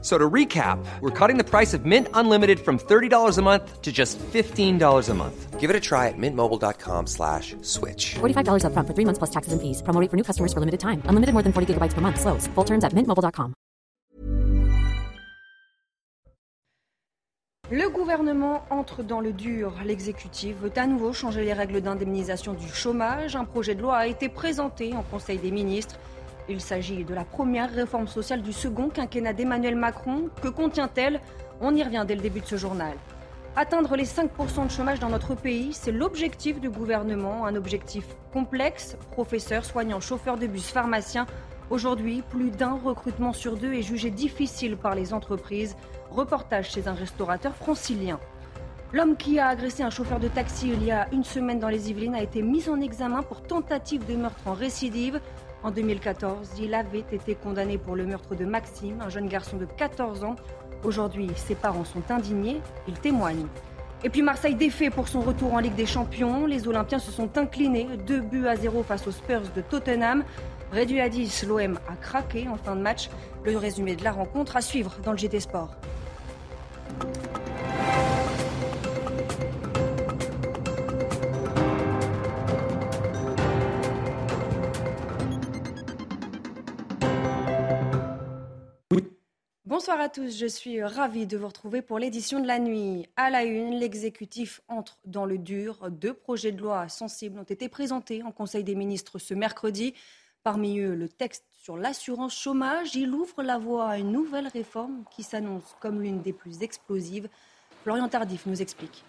So to recap, we're cutting the price of Mint Unlimited from $30 a month to just $15 a month. Give it a try at mintmobile.com slash switch. $45 up front for three months plus taxes and fees. Promo rate for new customers for limited time. Unlimited more than 40 gigabytes per month. Slows. Full terms at mintmobile.com. Le gouvernement entre dans le dur. L'exécutif veut à nouveau changer les règles d'indemnisation du chômage. Un projet de loi a été présenté en Conseil des ministres. Il s'agit de la première réforme sociale du second quinquennat d'Emmanuel Macron. Que contient-elle? On y revient dès le début de ce journal. Atteindre les 5% de chômage dans notre pays, c'est l'objectif du gouvernement, un objectif complexe. Professeurs, soignants, chauffeurs de bus, pharmaciens. Aujourd'hui, plus d'un recrutement sur deux est jugé difficile par les entreprises. Reportage chez un restaurateur francilien. L'homme qui a agressé un chauffeur de taxi il y a une semaine dans les Yvelines a été mis en examen pour tentative de meurtre en récidive. En 2014, il avait été condamné pour le meurtre de Maxime, un jeune garçon de 14 ans. Aujourd'hui, ses parents sont indignés, ils témoignent. Et puis Marseille défait pour son retour en Ligue des Champions. Les Olympiens se sont inclinés, 2 buts à 0 face aux Spurs de Tottenham. Réduit à 10, l'OM a craqué en fin de match. Le résumé de la rencontre à suivre dans le GT Sport. Bonsoir à tous, je suis ravie de vous retrouver pour l'édition de la nuit. À la une, l'exécutif entre dans le dur. Deux projets de loi sensibles ont été présentés en Conseil des ministres ce mercredi. Parmi eux, le texte sur l'assurance chômage. Il ouvre la voie à une nouvelle réforme qui s'annonce comme l'une des plus explosives. Florian Tardif nous explique.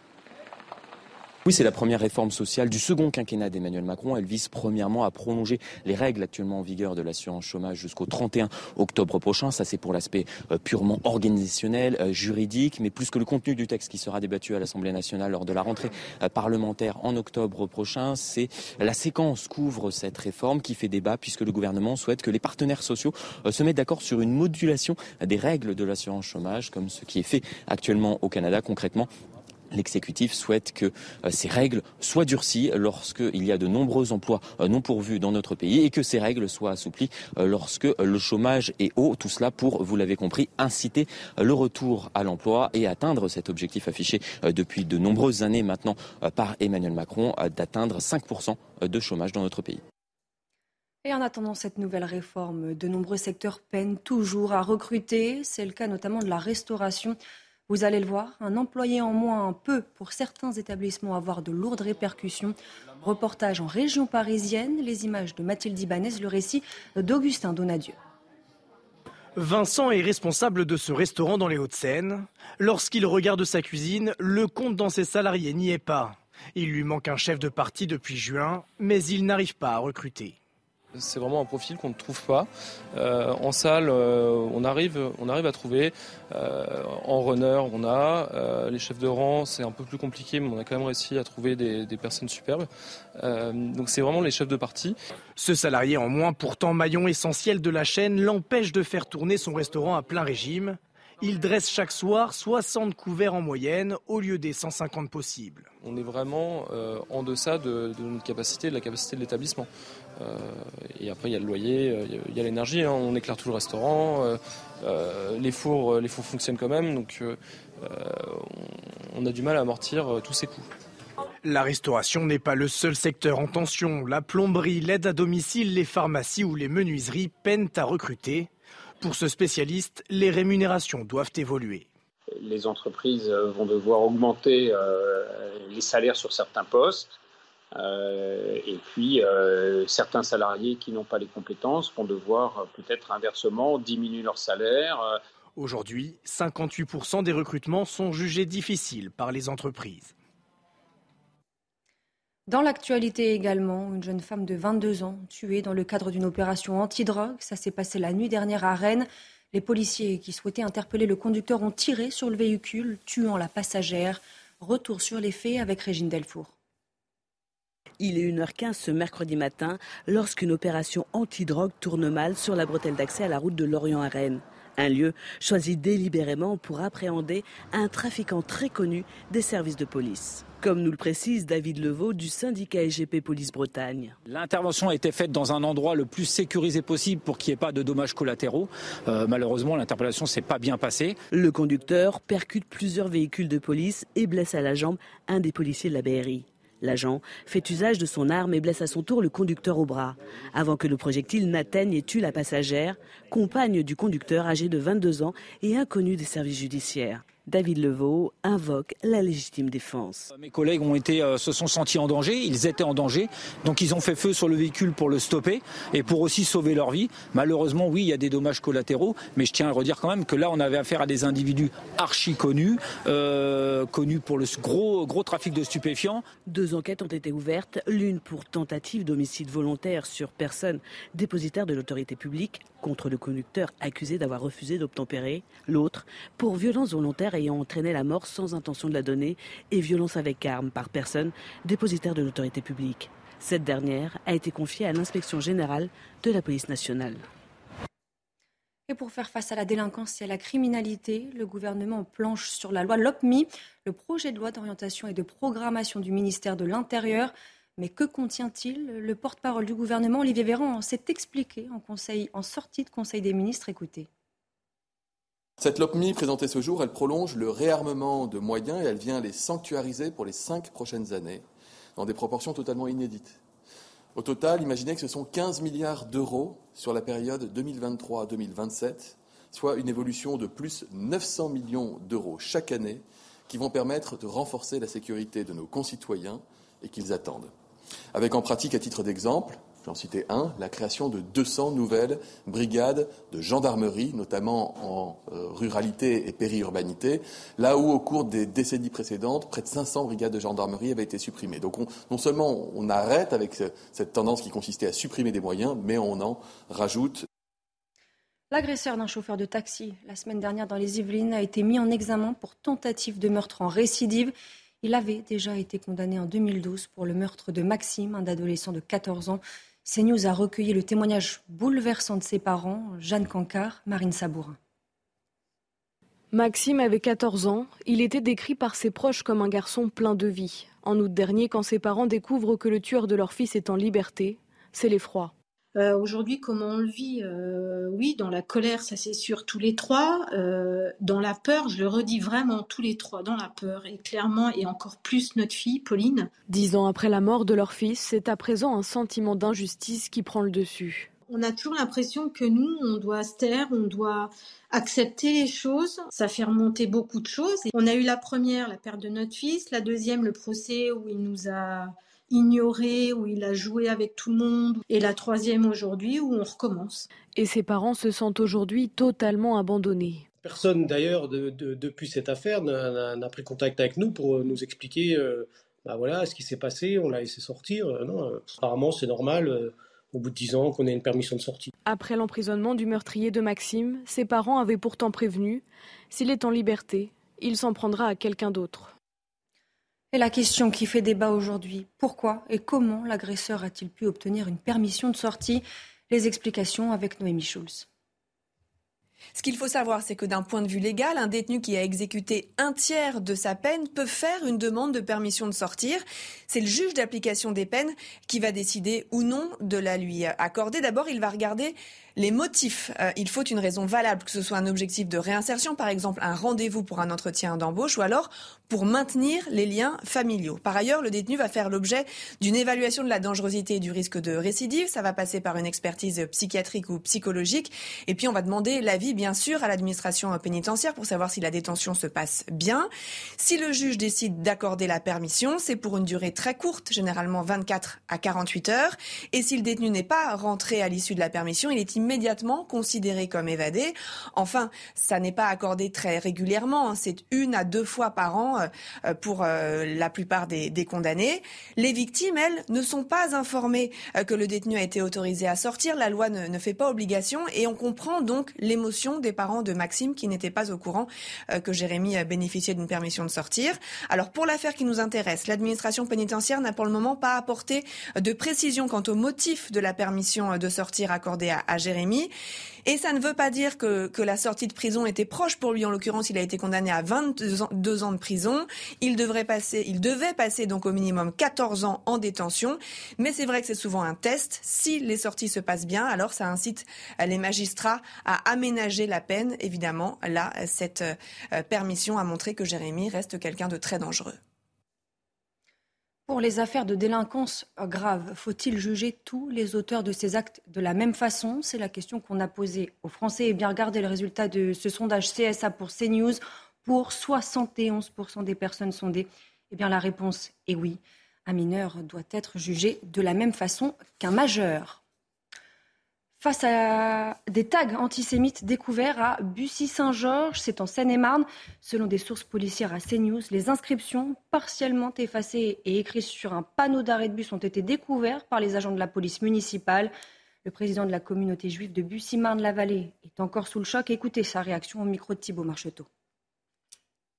Oui, c'est la première réforme sociale du second quinquennat d'Emmanuel Macron. Elle vise premièrement à prolonger les règles actuellement en vigueur de l'assurance chômage jusqu'au 31 octobre prochain. Ça, c'est pour l'aspect euh, purement organisationnel, euh, juridique, mais plus que le contenu du texte qui sera débattu à l'Assemblée nationale lors de la rentrée euh, parlementaire en octobre prochain. C'est la séquence qu'ouvre cette réforme qui fait débat puisque le gouvernement souhaite que les partenaires sociaux se mettent d'accord sur une modulation des règles de l'assurance chômage, comme ce qui est fait actuellement au Canada concrètement L'exécutif souhaite que euh, ces règles soient durcies lorsqu'il y a de nombreux emplois euh, non pourvus dans notre pays et que ces règles soient assouplies euh, lorsque le chômage est haut. Tout cela pour, vous l'avez compris, inciter le retour à l'emploi et atteindre cet objectif affiché depuis de nombreuses années maintenant par Emmanuel Macron d'atteindre 5% de chômage dans notre pays. Et en attendant cette nouvelle réforme, de nombreux secteurs peinent toujours à recruter. C'est le cas notamment de la restauration. Vous allez le voir, un employé en moins peut, pour certains établissements, avoir de lourdes répercussions. Reportage en région parisienne, les images de Mathilde Ibanez, le récit d'Augustin Donadieu. Vincent est responsable de ce restaurant dans les Hauts-de-Seine. Lorsqu'il regarde sa cuisine, le compte dans ses salariés n'y est pas. Il lui manque un chef de parti depuis juin, mais il n'arrive pas à recruter. C'est vraiment un profil qu'on ne trouve pas. Euh, en salle, euh, on, arrive, on arrive à trouver. Euh, en runner, on a. les chefs de rang, c'est un peu plus compliqué, mais on a quand même réussi à trouver des, des personnes superbes. donc c'est vraiment les chefs de partie. Ce salarié en moins, pourtant maillon essentiel de la chaîne, l'empêche de faire tourner son restaurant à plein régime. Il dresse chaque soir 60 couverts en moyenne au lieu des 150 possibles. On est vraiment en deçà de, de, notre capacité, de la capacité de l'établissement. Euh, et après, il y a le loyer, euh, il y a l'énergie. Hein. On éclaire tout le restaurant. Euh, les fours, les fours fonctionnent quand même. Donc, on a du mal à amortir tous ces coûts. La restauration n'est pas le seul secteur en tension. La plomberie, l'aide à domicile, les pharmacies ou les menuiseries peinent à recruter. Pour ce spécialiste, les rémunérations doivent évoluer. Les entreprises vont devoir augmenter les salaires sur certains postes. Euh, et puis, euh, certains salariés qui n'ont pas les compétences vont devoir euh, peut-être inversement diminuer leur salaire. Aujourd'hui, 58% des recrutements sont jugés difficiles par les entreprises. Dans l'actualité également, une jeune femme de 22 ans tuée dans le cadre d'une opération antidrogue. Ça s'est passé la nuit dernière à Rennes. Les policiers qui souhaitaient interpeller le conducteur ont tiré sur le véhicule, tuant la passagère. Retour sur les faits avec Régine Delfour. Il est 1h15 ce mercredi matin lorsqu'une opération anti-drogue tourne mal sur la bretelle d'accès à la route de Lorient à Rennes. Un lieu choisi délibérément pour appréhender un trafiquant très connu des services de police. Comme nous le précise David Levaux du syndicat SGP Police Bretagne. L'intervention a été faite dans un endroit le plus sécurisé possible pour qu'il n'y ait pas de dommages collatéraux. Euh, malheureusement, l'interpellation s'est pas bien passée. Le conducteur percute plusieurs véhicules de police et blesse à la jambe un des policiers de la BRI. L'agent fait usage de son arme et blesse à son tour le conducteur au bras, avant que le projectile n'atteigne et tue la passagère, compagne du conducteur âgé de 22 ans et inconnu des services judiciaires. David Levaux invoque la légitime défense. Mes collègues ont été, euh, se sont sentis en danger, ils étaient en danger, donc ils ont fait feu sur le véhicule pour le stopper et pour aussi sauver leur vie. Malheureusement, oui, il y a des dommages collatéraux, mais je tiens à redire quand même que là, on avait affaire à des individus archi connus, euh, connus pour le gros, gros trafic de stupéfiants. Deux enquêtes ont été ouvertes, l'une pour tentative d'homicide volontaire sur personne dépositaire de l'autorité publique contre le conducteur accusé d'avoir refusé d'obtempérer, l'autre pour violence volontaire ayant entraîné la mort sans intention de la donner et violence avec arme par personne dépositaire de l'autorité publique. Cette dernière a été confiée à l'inspection générale de la police nationale. Et pour faire face à la délinquance et à la criminalité, le gouvernement planche sur la loi LOPMI, le projet de loi d'orientation et de programmation du ministère de l'Intérieur. Mais que contient-il Le porte-parole du gouvernement, Olivier Véran, s'est expliqué en, conseil, en sortie de Conseil des ministres. Écoutez. Cette LOPMI présentée ce jour, elle prolonge le réarmement de moyens et elle vient les sanctuariser pour les cinq prochaines années dans des proportions totalement inédites. Au total, imaginez que ce sont 15 milliards d'euros sur la période 2023-2027, soit une évolution de plus 900 millions d'euros chaque année qui vont permettre de renforcer la sécurité de nos concitoyens et qu'ils attendent. Avec en pratique, à titre d'exemple, J'en citais un, la création de 200 nouvelles brigades de gendarmerie, notamment en euh, ruralité et périurbanité, là où au cours des décennies précédentes, près de 500 brigades de gendarmerie avaient été supprimées. Donc non seulement on arrête avec cette tendance qui consistait à supprimer des moyens, mais on en rajoute. L'agresseur d'un chauffeur de taxi la semaine dernière dans les Yvelines a été mis en examen pour tentative de meurtre en récidive. Il avait déjà été condamné en 2012 pour le meurtre de Maxime, un adolescent de 14 ans. CNews a recueilli le témoignage bouleversant de ses parents, Jeanne Cancard, Marine Sabourin. Maxime avait 14 ans. Il était décrit par ses proches comme un garçon plein de vie. En août dernier, quand ses parents découvrent que le tueur de leur fils est en liberté, c'est l'effroi. Euh, aujourd'hui, comment on le vit euh, Oui, dans la colère, ça c'est sûr, tous les trois. Euh, dans la peur, je le redis vraiment, tous les trois, dans la peur. Et clairement, et encore plus notre fille, Pauline. Dix ans après la mort de leur fils, c'est à présent un sentiment d'injustice qui prend le dessus. On a toujours l'impression que nous, on doit se taire, on doit accepter les choses. Ça fait remonter beaucoup de choses. on a eu la première, la perte de notre fils, la deuxième, le procès où il nous a ignoré, où il a joué avec tout le monde, et la troisième aujourd'hui où on recommence. Et ses parents se sentent aujourd'hui totalement abandonnés. Personne d'ailleurs depuis cette affaire n'a pris contact avec nous pour nous expliquer euh, bah voilà, ce qui s'est passé, on l'a laissé sortir. Euh, non, euh, apparemment c'est normal au bout de dix ans qu'on ait une permission de sortie. Après l'emprisonnement du meurtrier de Maxime, ses parents avaient pourtant prévenu, s'il est en liberté, il s'en prendra à quelqu'un d'autre. Et la question qui fait débat aujourd'hui, pourquoi et comment l'agresseur a-t-il pu obtenir une permission de sortie? Les explications avec Noémie Schulz. Ce qu'il faut savoir, c'est que d'un point de vue légal, un détenu qui a exécuté un tiers de sa peine peut faire une demande de permission de sortir. C'est le juge d'application des peines qui va décider ou non de la lui accorder. D'abord, il va regarder les motifs. Euh, il faut une raison valable, que ce soit un objectif de réinsertion, par exemple un rendez-vous pour un entretien d'embauche, ou alors pour maintenir les liens familiaux. Par ailleurs, le détenu va faire l'objet d'une évaluation de la dangerosité et du risque de récidive. Ça va passer par une expertise psychiatrique ou psychologique. Et puis, on va demander l'avis, bien sûr, à l'administration pénitentiaire pour savoir si la détention se passe bien. Si le juge décide d'accorder la permission, c'est pour une durée très courte, généralement 24 à 48 heures. Et si le détenu n'est pas rentré à l'issue de la permission, il est immédiatement considérés comme évadés. Enfin, ça n'est pas accordé très régulièrement. Hein. C'est une à deux fois par an euh, pour euh, la plupart des, condamnés. Les victimes, elles, ne sont pas informées euh, que le détenu a été autorisé à sortir. La loi ne fait pas obligation et on comprend donc l'émotion des parents de Maxime qui n'étaient pas au courant que Jérémy bénéficiait d'une permission de sortir. Alors pour l'affaire qui nous intéresse, l'administration pénitentiaire n'a pour le moment pas apporté de précision quant au motif de la permission de sortir accordée à, à Jérémy. Et ça ne veut pas dire que, la sortie de prison était proche pour lui. En l'occurrence, il a été condamné à 22 ans, ans de prison. Il devrait passer, il devait passer donc au minimum 14 ans en détention. Mais c'est vrai que c'est souvent un test. Si les sorties se passent bien, alors ça incite les magistrats à aménager la peine. Évidemment, là, cette euh, permission a montré que Jérémy reste quelqu'un de très dangereux. Pour les affaires de délinquance grave, faut-il juger tous les auteurs de ces actes de la même façon? C'est la question qu'on a posée aux Français. Et bien regardez le résultat de ce sondage CSA pour CNews. Pour 71% des personnes sondées, eh bien la réponse est oui. Un mineur doit être jugé de la même façon qu'un majeur face à des tags antisémites découverts à Bussy-Saint-Georges, c'est en Seine-et-Marne. Selon des sources policières à CNews, les inscriptions partiellement effacées et écrites sur un panneau d'arrêt de bus ont été découvertes par les agents de la police municipale. Le président de la communauté juive de Bussy-Marne-la-Vallée est encore sous le choc. Écoutez sa réaction au micro de Thibault Marcheteau.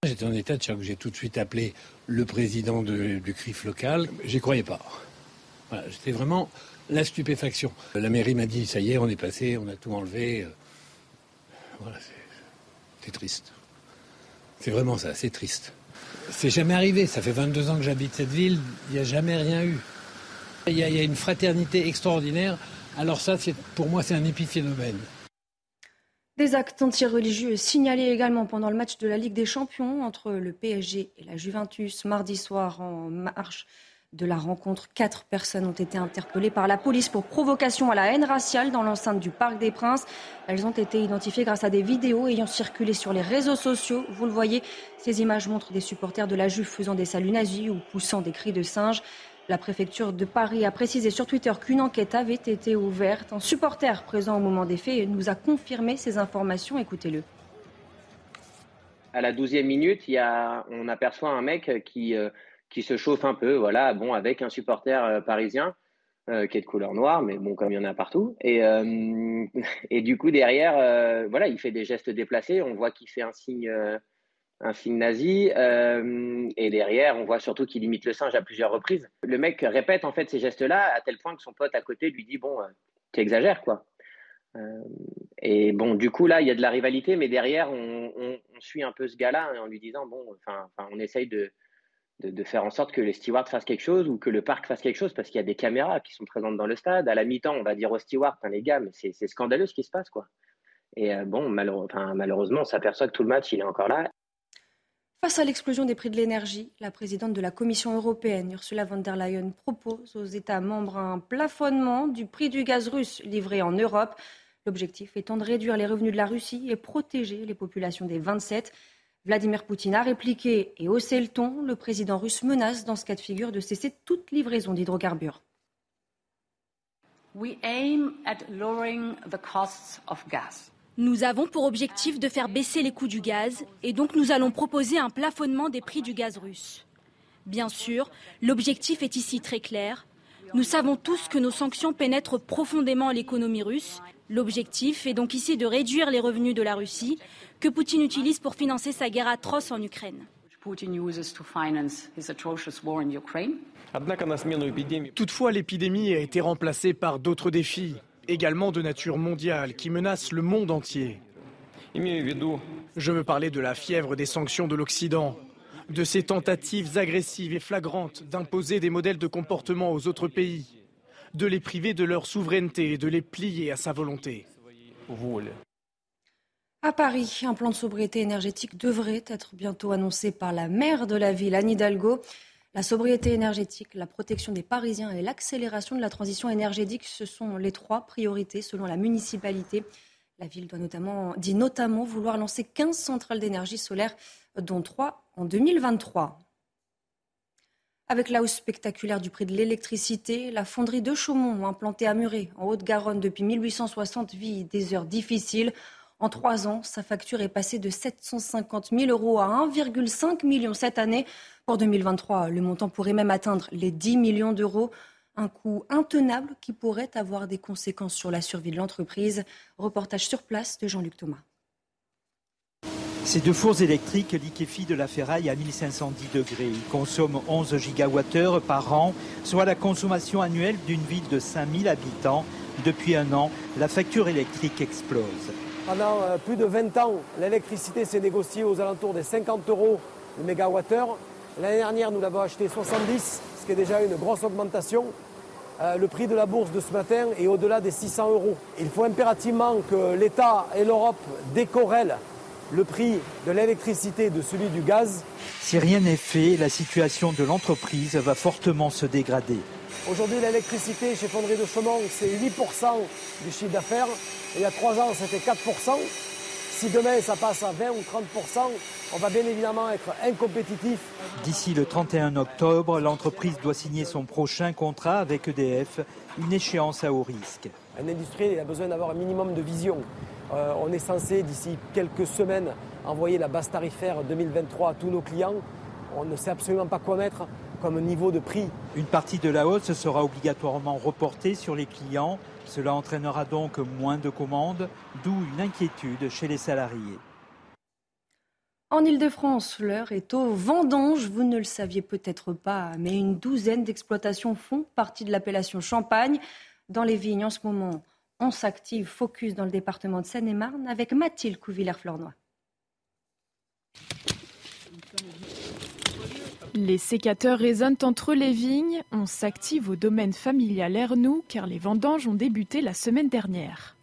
J'étais en état de choc. J'ai tout de suite appelé le président du CRIF local. J'y croyais pas. Vraiment la stupéfaction. La mairie m'a dit, ça y est, on est passé, on a tout enlevé. Voilà, c'est triste. C'est vraiment ça, c'est triste. C'est jamais arrivé, ça fait 22 ans que j'habite cette ville, il n'y a jamais rien eu. Il y, a, y, a, une fraternité extraordinaire, alors ça, pour moi, c'est un épiphénomène. Des actes anti-religieux signalés également pendant le match de la Ligue des Champions entre le PSG et la Juventus mardi soir en marche de la rencontre. Quatre personnes ont été interpellées par la police pour provocation à la haine raciale dans l'enceinte du Parc des Princes. Elles ont été identifiées grâce à des vidéos ayant circulé sur les réseaux sociaux. Vous le voyez, ces images montrent des supporters de la Juve faisant des saluts nazis ou poussant des cris de singe. La préfecture de Paris a précisé sur Twitter qu'une enquête avait été ouverte. Un supporter présent au moment des faits nous a confirmé ces informations. Écoutez-le. À la douzième minute, on aperçoit un mec qui, euh, qui se chauffe un peu, voilà, bon, avec un supporter euh, parisien euh, qui est de couleur noire, mais bon, comme il y en a partout. Et, euh, et du coup, derrière, voilà, il fait des gestes déplacés. On voit qu'il fait un signe, un signe nazi. et derrière, on voit surtout qu'il imite le singe à plusieurs reprises. Le mec répète en fait ces gestes-là à tel point que son pote à côté lui dit Bon, tu exagères, quoi. et bon, du coup, là, il y a de la rivalité, mais derrière, on, suit un peu ce gars-là en lui disant Bon, enfin, on essaye de de, faire en sorte que les stewards fassent quelque chose ou que le parc fasse quelque chose parce qu'il y a des caméras qui sont présentes dans le stade. À la mi-temps, on va dire aux stewards, les gars, mais c'est scandaleux ce qui se passe. quoi. Et euh, bon, malheureusement, on s'aperçoit que tout le match, il est encore là. Face à l'explosion des prix de l'énergie, la présidente de la Commission européenne, Ursula von der Leyen, propose aux États membres un plafonnement du prix du gaz russe livré en Europe. L'objectif étant de réduire les revenus de la Russie et protéger les populations des 27. Vladimir Poutine a répliqué et haussé le ton. Le président russe menace dans ce cas de figure de cesser toute livraison d'hydrocarbures. Nous avons pour objectif de faire baisser les coûts du gaz et donc nous allons proposer un plafonnement des prix du gaz russe. Bien sûr, l'objectif est ici très clair. Nous savons tous que nos sanctions pénètrent profondément l'économie russe. L'objectif est donc ici de réduire les revenus de la Russie que Poutine utilise pour financer sa guerre atroce en Ukraine. Toutefois, l'épidémie a été remplacée par d'autres défis, également de nature mondiale, qui menacent le monde entier. Je veux parler de la fièvre des sanctions de l'Occident, de ces tentatives agressives et flagrantes d'imposer des modèles de comportement aux autres pays, de les priver de leur souveraineté et de les plier à sa volonté. À Paris, un plan de sobriété énergétique devrait être bientôt annoncé par la maire de la ville, Anne Hidalgo. La sobriété énergétique, la protection des Parisiens et l'accélération de la transition énergétique, ce sont les trois priorités selon la municipalité. La ville doit notamment, dit notamment vouloir lancer 15 centrales d'énergie solaire, dont 3 en 2023. Avec la hausse spectaculaire du prix de l'électricité, la fonderie de Chaumont, implantée à Muret, en Haute-Garonne depuis 1860, vit des heures difficiles. En trois ans, sa facture est passée de 750 000 euros à 1,5 million cette année. Pour 2023, le montant pourrait même atteindre les 10 millions d'euros. Un coût intenable qui pourrait avoir des conséquences sur la survie de l'entreprise. Reportage sur place de Jean-Luc Thomas. Ces deux fours électriques liquéfient de la ferraille à 1510 degrés. Ils consomment 11 gigawattheures par an, soit la consommation annuelle d'une ville de 5000 habitants. Depuis un an, la facture électrique explose. Pendant euh, plus de 20 ans, l'électricité s'est négociée aux alentours des 50 euros le mégawattheure. L'année dernière, nous l'avons acheté 70, ce qui est déjà une grosse augmentation. Euh, le prix de la bourse de ce matin est au-delà des 600 euros. Il faut impérativement que l'État et l'Europe décorrèlent le prix de l'électricité et de celui du gaz. Si rien n'est fait, la situation de l'entreprise va fortement se dégrader. Aujourd'hui, l'électricité chez Fonderie de Chaumont, c'est 8% du chiffre d'affaires. Il y a trois ans, c'était 4%. Si demain, ça passe à 20 ou 30%, on va bien évidemment être incompétitif. D'ici le 31 octobre, l'entreprise doit signer son prochain contrat avec EDF, une échéance à haut risque. Un industriel a besoin d'avoir un minimum de vision. Euh, on est censé, d'ici quelques semaines, envoyer la base tarifaire 2023 à tous nos clients. On ne sait absolument pas quoi mettre comme niveau de prix. Une partie de la hausse sera obligatoirement reportée sur les clients. Cela entraînera donc moins de commandes, d'où une inquiétude chez les salariés. En Ile-de-France, l'heure est au vendange. Vous ne le saviez peut-être pas, mais une douzaine d'exploitations font partie de l'appellation Champagne. Dans les vignes, en ce moment, on s'active, focus dans le département de Seine-et-Marne avec Mathilde Couvillère-Fleurnois. Les sécateurs résonnent entre les vignes. On s'active au domaine familial Ernoux car les vendanges ont débuté la semaine dernière.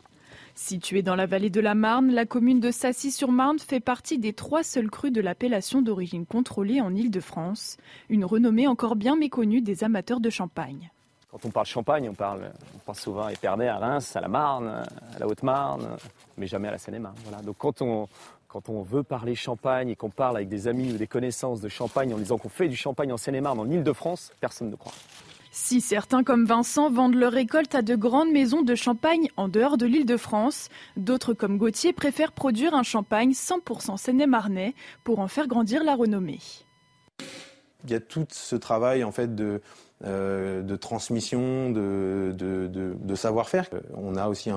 Située dans la vallée de la Marne, la commune de Sassy-sur-Marne fait partie des trois seuls crus de l'appellation d'origine contrôlée en Île-de-France, une renommée encore bien méconnue des amateurs de champagne. Quand on parle champagne, on, parle, on pense souvent à Épernay, à Reims, à la Marne, à la Haute-Marne, mais jamais à la Seine-et-Marne. Voilà. Donc quand on, quand on veut parler champagne et qu'on parle avec des amis ou des connaissances de champagne en disant qu'on fait du champagne en Seine-et-Marne, en Ile-de-France, personne ne croit. Si certains comme Vincent vendent leur récolte à de grandes maisons de champagne en dehors de l'île de France, d'autres comme Gauthier préfèrent produire un champagne 100% seine-et-marnais pour en faire grandir la renommée. Il y a tout ce travail en fait de, euh, de transmission, de, de, savoir-faire. On a aussi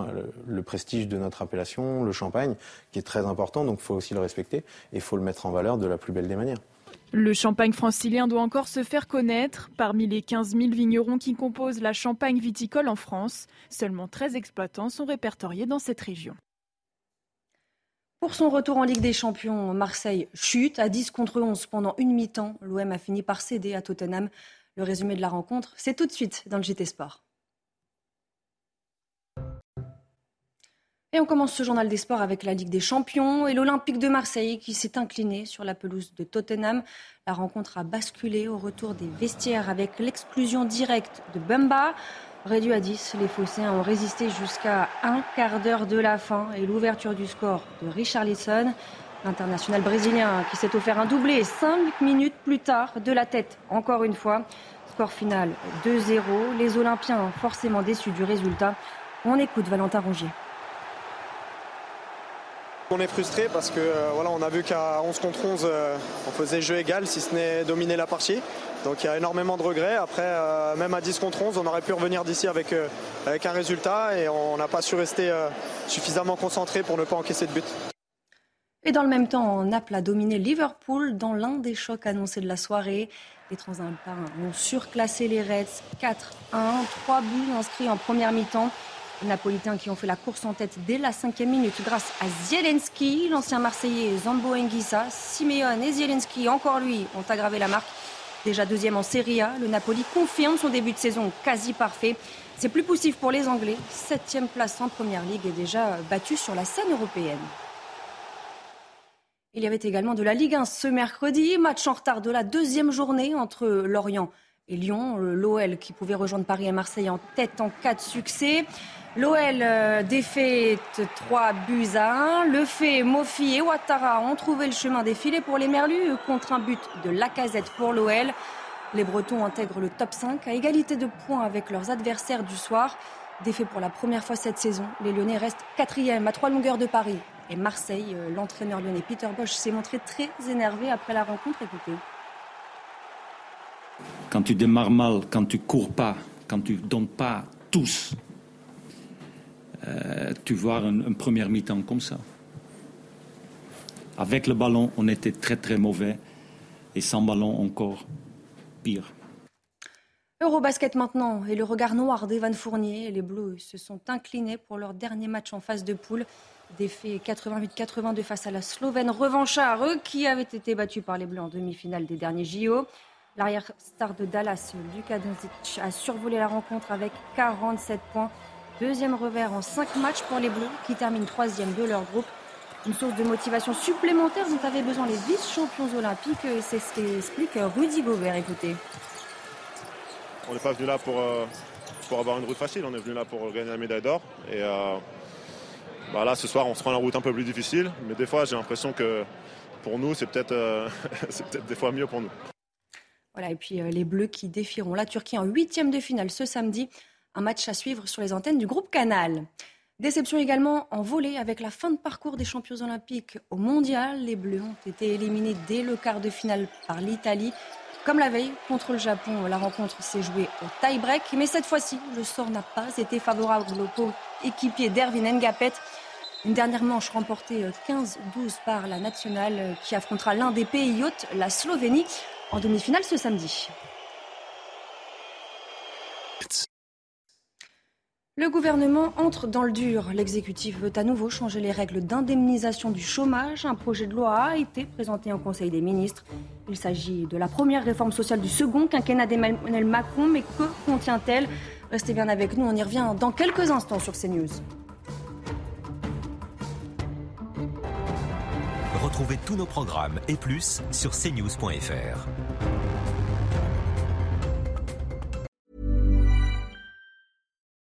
le, prestige de notre appellation, le champagne, qui est très important, donc il faut aussi le respecter et il faut le mettre en valeur de la plus belle des manières. Le champagne francilien doit encore se faire connaître. Parmi les 15 000 vignerons qui composent la champagne viticole en France, seulement 13 exploitants sont répertoriés dans cette région. Pour son retour en Ligue des Champions, Marseille chute à 10 contre 11 pendant une mi-temps. L'OM a fini par céder à Tottenham. Le résumé de la rencontre, c'est tout de suite dans le JT Sport. Et on commence ce journal des sports avec la Ligue des Champions et l'Olympique de Marseille qui s'est incliné sur la pelouse de Tottenham. La rencontre a basculé au retour des vestiaires avec l'exclusion directe de Bumba. Réduit à 10, les Phocéens ont résisté jusqu'à un quart d'heure de la fin et l'ouverture du score de Richard Lisson. L'international brésilien qui s'est offert un doublé cinq minutes plus tard de la tête, encore une fois. Score final 2-0. Les Olympiens forcément déçus du résultat. On écoute Valentin Rongier. On est frustré parce que euh, voilà, on a vu qu'à 11 contre 11, euh, on faisait jeu égal si ce n'est dominer la partie. Donc il y a énormément de regrets. Après, euh, même à 10 contre 11, on aurait pu revenir d'ici avec, avec un résultat et on n'a pas su rester suffisamment concentré pour ne pas encaisser de but. Et dans le même temps, Naples a dominé Liverpool dans l'un des chocs annoncés de la soirée. Les Transalpins ont surclassé les Reds 4-1, trois buts inscrits en première mi-temps. Les Napolitains qui ont fait la course en tête dès la cinquième minute grâce à Zielinski, l'ancien Marseillais Zambo Enguissa, Simeone et Zielinski, encore lui, ont aggravé la marque. Déjà deuxième en Serie A, le Napoli confirme son début de saison quasi parfait. C'est plus poussif pour les Anglais. Septième place en Première Ligue et déjà battu sur la scène européenne. Il y avait également de la Ligue 1 ce mercredi, match en retard de la deuxième journée entre Lorient et Lyon. L'OL qui pouvait rejoindre Paris et Marseille en tête en cas de succès. L'OL euh, défait 3 buts à 1. Le fait, Mofi et Ouattara ont trouvé le chemin des filets pour les Merlus contre un but de Lacazette pour l'OL. Les Bretons intègrent le top 5 à égalité de points avec leurs adversaires du soir. Défait pour la première fois cette saison, les Lyonnais restent quatrième à trois longueurs de Paris. Et Marseille, euh, l'entraîneur lyonnais Peter Bosch s'est montré très énervé après la rencontre. Écoutez. Quand tu démarres mal, quand tu cours pas, quand tu donnes pas tous, euh, tu vois un, un première mi-temps comme ça. Avec le ballon, on était très très mauvais. Et sans ballon, encore pire. Eurobasket maintenant et le regard noir d'Evan Fournier. Les Bleus se sont inclinés pour leur dernier match en phase de poule. Défait 88-82 face à la Slovène revanchard, qui avaient été battus par les Bleus en demi-finale des derniers JO. L'arrière-star de Dallas, Luka Doncic, a survolé la rencontre avec 47 points. Deuxième revers en 5 matchs pour les Bleus qui terminent troisième de leur groupe. Une source de motivation supplémentaire dont avaient besoin les vice-champions olympiques. C'est ce qu'explique Rudy Gobert. Écoutez. On n'est pas venu là pour, euh, pour avoir une route facile, on est venu là pour gagner la médaille d'or. Et euh, bah là, ce soir, on se prend la route un peu plus difficile, mais des fois, j'ai l'impression que pour nous, c'est peut-être euh, des fois mieux pour nous. Voilà, et puis les Bleus qui défieront la Turquie en huitième de finale ce samedi. Un match à suivre sur les antennes du groupe Canal. Déception également en volée avec la fin de parcours des champions olympiques au mondial. Les Bleus ont été éliminés dès le quart de finale par l'Italie. Comme la veille contre le Japon, la rencontre s'est jouée au tie-break, mais cette fois-ci, le sort n'a pas été favorable au équipier d'Erwin Ngapet. Une dernière manche remportée 15-12 par la nationale qui affrontera l'un des pays hôtes, la Slovénie, en demi-finale ce samedi. Le gouvernement entre dans le dur. L'exécutif veut à nouveau changer les règles d'indemnisation du chômage. Un projet de loi a été présenté en Conseil des ministres. Il s'agit de la première réforme sociale du second quinquennat d'Emmanuel Macron. Mais que contient-elle? Restez bien avec nous, on y revient dans quelques instants sur CNews. Retrouvez tous nos programmes et plus sur cnews.fr.